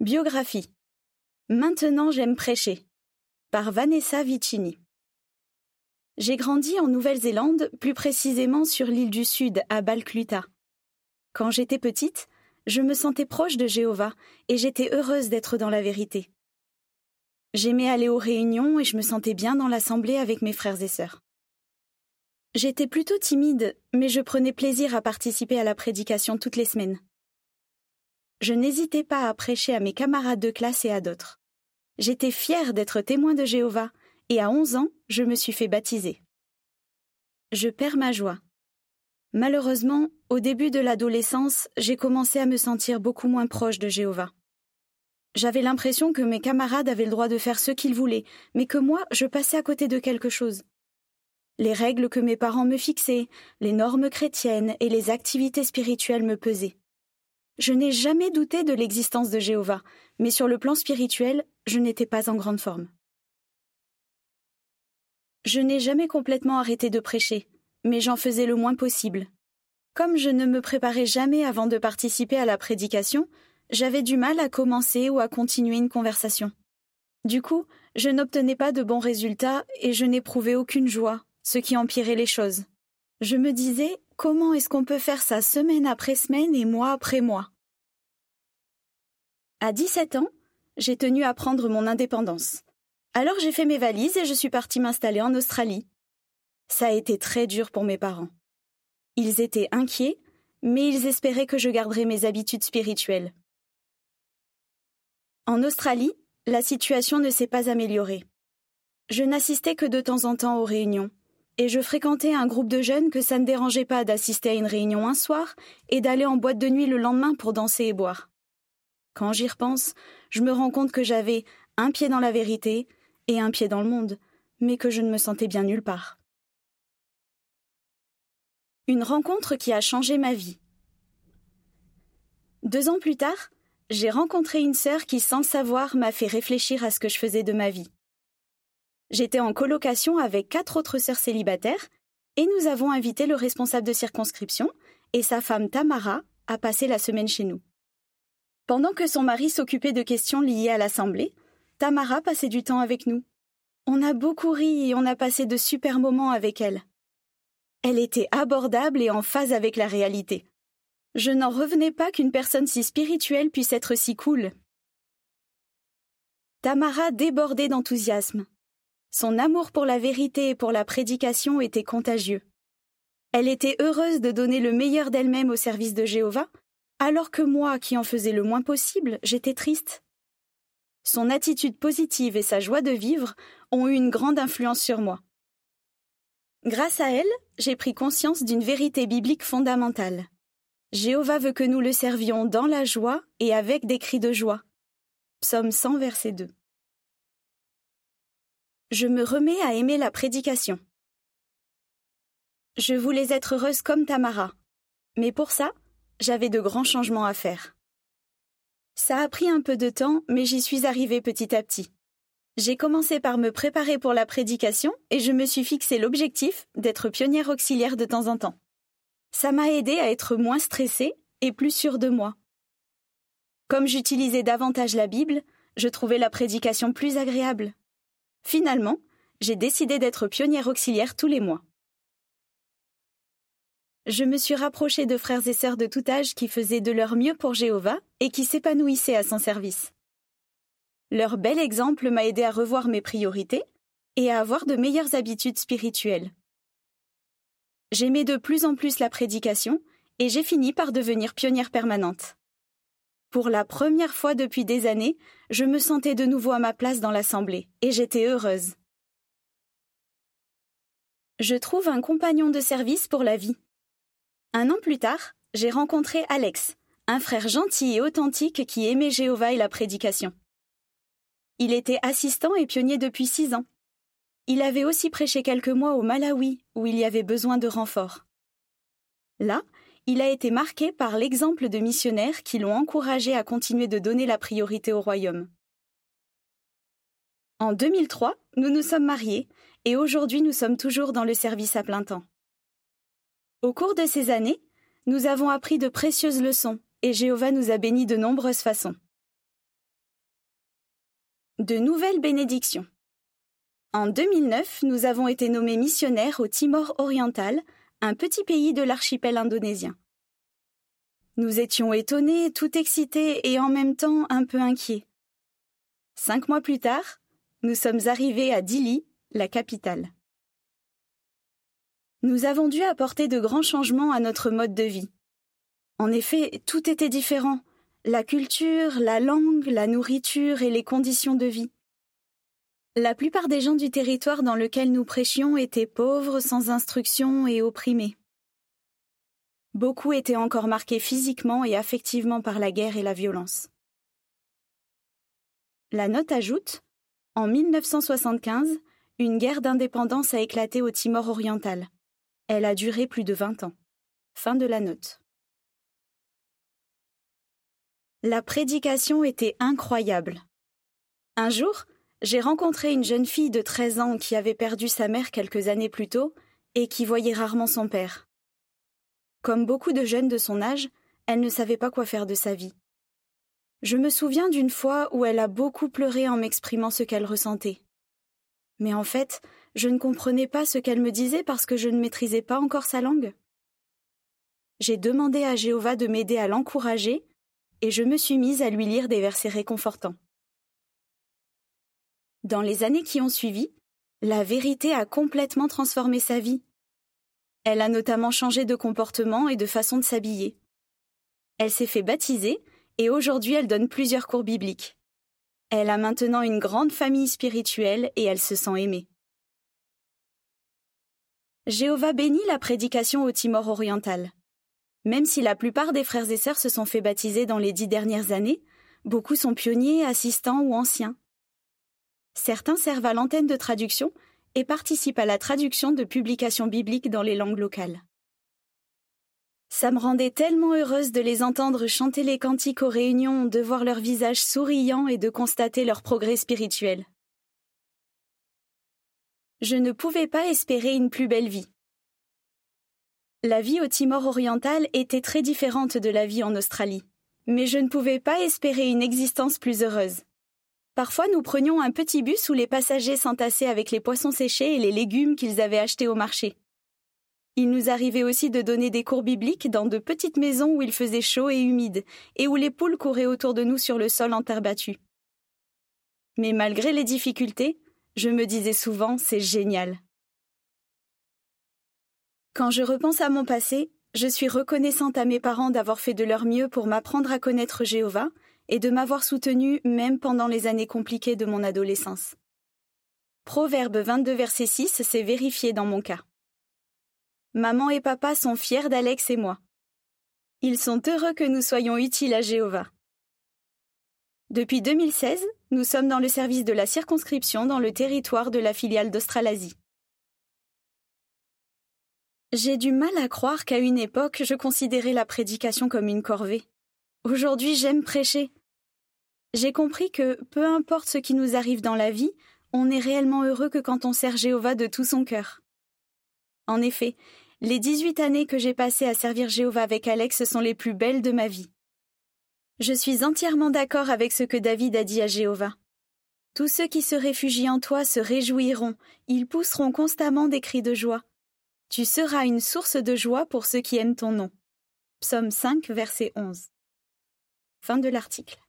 Biographie. Maintenant j'aime prêcher. Par Vanessa Vicini. J'ai grandi en Nouvelle-Zélande, plus précisément sur l'île du Sud, à Balcluta. Quand j'étais petite, je me sentais proche de Jéhovah et j'étais heureuse d'être dans la vérité. J'aimais aller aux réunions et je me sentais bien dans l'assemblée avec mes frères et sœurs. J'étais plutôt timide, mais je prenais plaisir à participer à la prédication toutes les semaines je n'hésitais pas à prêcher à mes camarades de classe et à d'autres. J'étais fière d'être témoin de Jéhovah, et à onze ans, je me suis fait baptiser. Je perds ma joie. Malheureusement, au début de l'adolescence, j'ai commencé à me sentir beaucoup moins proche de Jéhovah. J'avais l'impression que mes camarades avaient le droit de faire ce qu'ils voulaient, mais que moi, je passais à côté de quelque chose. Les règles que mes parents me fixaient, les normes chrétiennes et les activités spirituelles me pesaient. Je n'ai jamais douté de l'existence de Jéhovah, mais sur le plan spirituel, je n'étais pas en grande forme. Je n'ai jamais complètement arrêté de prêcher, mais j'en faisais le moins possible. Comme je ne me préparais jamais avant de participer à la prédication, j'avais du mal à commencer ou à continuer une conversation. Du coup, je n'obtenais pas de bons résultats et je n'éprouvais aucune joie, ce qui empirait les choses. Je me disais comment est-ce qu'on peut faire ça semaine après semaine et mois après mois? À 17 ans, j'ai tenu à prendre mon indépendance. Alors j'ai fait mes valises et je suis partie m'installer en Australie. Ça a été très dur pour mes parents. Ils étaient inquiets, mais ils espéraient que je garderais mes habitudes spirituelles. En Australie, la situation ne s'est pas améliorée. Je n'assistais que de temps en temps aux réunions et je fréquentais un groupe de jeunes que ça ne dérangeait pas d'assister à une réunion un soir et d'aller en boîte de nuit le lendemain pour danser et boire. Quand j'y repense, je me rends compte que j'avais un pied dans la vérité et un pied dans le monde, mais que je ne me sentais bien nulle part. Une rencontre qui a changé ma vie. Deux ans plus tard, j'ai rencontré une sœur qui, sans savoir, m'a fait réfléchir à ce que je faisais de ma vie. J'étais en colocation avec quatre autres sœurs célibataires et nous avons invité le responsable de circonscription et sa femme Tamara à passer la semaine chez nous. Pendant que son mari s'occupait de questions liées à l'Assemblée, Tamara passait du temps avec nous. On a beaucoup ri et on a passé de super moments avec elle. Elle était abordable et en phase avec la réalité. Je n'en revenais pas qu'une personne si spirituelle puisse être si cool. Tamara débordait d'enthousiasme. Son amour pour la vérité et pour la prédication était contagieux. Elle était heureuse de donner le meilleur d'elle-même au service de Jéhovah, alors que moi, qui en faisais le moins possible, j'étais triste. Son attitude positive et sa joie de vivre ont eu une grande influence sur moi. Grâce à elle, j'ai pris conscience d'une vérité biblique fondamentale. Jéhovah veut que nous le servions dans la joie et avec des cris de joie. Psaume 100, verset 2 je me remets à aimer la prédication. Je voulais être heureuse comme Tamara, mais pour ça, j'avais de grands changements à faire. Ça a pris un peu de temps, mais j'y suis arrivée petit à petit. J'ai commencé par me préparer pour la prédication et je me suis fixé l'objectif d'être pionnière auxiliaire de temps en temps. Ça m'a aidé à être moins stressée et plus sûre de moi. Comme j'utilisais davantage la Bible, je trouvais la prédication plus agréable. Finalement, j'ai décidé d'être pionnière auxiliaire tous les mois. Je me suis rapprochée de frères et sœurs de tout âge qui faisaient de leur mieux pour Jéhovah et qui s'épanouissaient à son service. Leur bel exemple m'a aidé à revoir mes priorités et à avoir de meilleures habitudes spirituelles. J'aimais de plus en plus la prédication et j'ai fini par devenir pionnière permanente. Pour la première fois depuis des années, je me sentais de nouveau à ma place dans l'Assemblée, et j'étais heureuse. Je trouve un compagnon de service pour la vie. Un an plus tard, j'ai rencontré Alex, un frère gentil et authentique qui aimait Jéhovah et la prédication. Il était assistant et pionnier depuis six ans. Il avait aussi prêché quelques mois au Malawi, où il y avait besoin de renfort. Là, il a été marqué par l'exemple de missionnaires qui l'ont encouragé à continuer de donner la priorité au royaume. En 2003, nous nous sommes mariés et aujourd'hui nous sommes toujours dans le service à plein temps. Au cours de ces années, nous avons appris de précieuses leçons et Jéhovah nous a bénis de nombreuses façons. De nouvelles bénédictions. En 2009, nous avons été nommés missionnaires au Timor oriental, un petit pays de l'archipel indonésien. Nous étions étonnés, tout excités et en même temps un peu inquiets. Cinq mois plus tard, nous sommes arrivés à Dili, la capitale. Nous avons dû apporter de grands changements à notre mode de vie. En effet, tout était différent la culture, la langue, la nourriture et les conditions de vie. La plupart des gens du territoire dans lequel nous prêchions étaient pauvres, sans instruction et opprimés. Beaucoup étaient encore marqués physiquement et affectivement par la guerre et la violence. La note ajoute En 1975, une guerre d'indépendance a éclaté au Timor oriental. Elle a duré plus de 20 ans. Fin de la note. La prédication était incroyable. Un jour, j'ai rencontré une jeune fille de 13 ans qui avait perdu sa mère quelques années plus tôt et qui voyait rarement son père. Comme beaucoup de jeunes de son âge, elle ne savait pas quoi faire de sa vie. Je me souviens d'une fois où elle a beaucoup pleuré en m'exprimant ce qu'elle ressentait. Mais en fait, je ne comprenais pas ce qu'elle me disait parce que je ne maîtrisais pas encore sa langue. J'ai demandé à Jéhovah de m'aider à l'encourager et je me suis mise à lui lire des versets réconfortants. Dans les années qui ont suivi, la vérité a complètement transformé sa vie. Elle a notamment changé de comportement et de façon de s'habiller. Elle s'est fait baptiser et aujourd'hui elle donne plusieurs cours bibliques. Elle a maintenant une grande famille spirituelle et elle se sent aimée. Jéhovah bénit la prédication au Timor oriental. Même si la plupart des frères et sœurs se sont fait baptiser dans les dix dernières années, beaucoup sont pionniers, assistants ou anciens. Certains servent à l'antenne de traduction et participent à la traduction de publications bibliques dans les langues locales. Ça me rendait tellement heureuse de les entendre chanter les cantiques aux réunions, de voir leurs visages souriants et de constater leur progrès spirituel. Je ne pouvais pas espérer une plus belle vie. La vie au Timor oriental était très différente de la vie en Australie. Mais je ne pouvais pas espérer une existence plus heureuse. Parfois nous prenions un petit bus où les passagers s'entassaient avec les poissons séchés et les légumes qu'ils avaient achetés au marché. Il nous arrivait aussi de donner des cours bibliques dans de petites maisons où il faisait chaud et humide, et où les poules couraient autour de nous sur le sol en terre battue. Mais malgré les difficultés, je me disais souvent c'est génial. Quand je repense à mon passé, je suis reconnaissante à mes parents d'avoir fait de leur mieux pour m'apprendre à connaître Jéhovah et de m'avoir soutenue même pendant les années compliquées de mon adolescence. Proverbe 22 verset 6 s'est vérifié dans mon cas. Maman et papa sont fiers d'Alex et moi. Ils sont heureux que nous soyons utiles à Jéhovah. Depuis 2016, nous sommes dans le service de la circonscription dans le territoire de la filiale d'Australasie. J'ai du mal à croire qu'à une époque je considérais la prédication comme une corvée. Aujourd'hui j'aime prêcher. J'ai compris que, peu importe ce qui nous arrive dans la vie, on est réellement heureux que quand on sert Jéhovah de tout son cœur. En effet, les 18 années que j'ai passées à servir Jéhovah avec Alex sont les plus belles de ma vie. Je suis entièrement d'accord avec ce que David a dit à Jéhovah. Tous ceux qui se réfugient en toi se réjouiront, ils pousseront constamment des cris de joie. Tu seras une source de joie pour ceux qui aiment ton nom. Psaume 5, verset 11. Fin de l'article.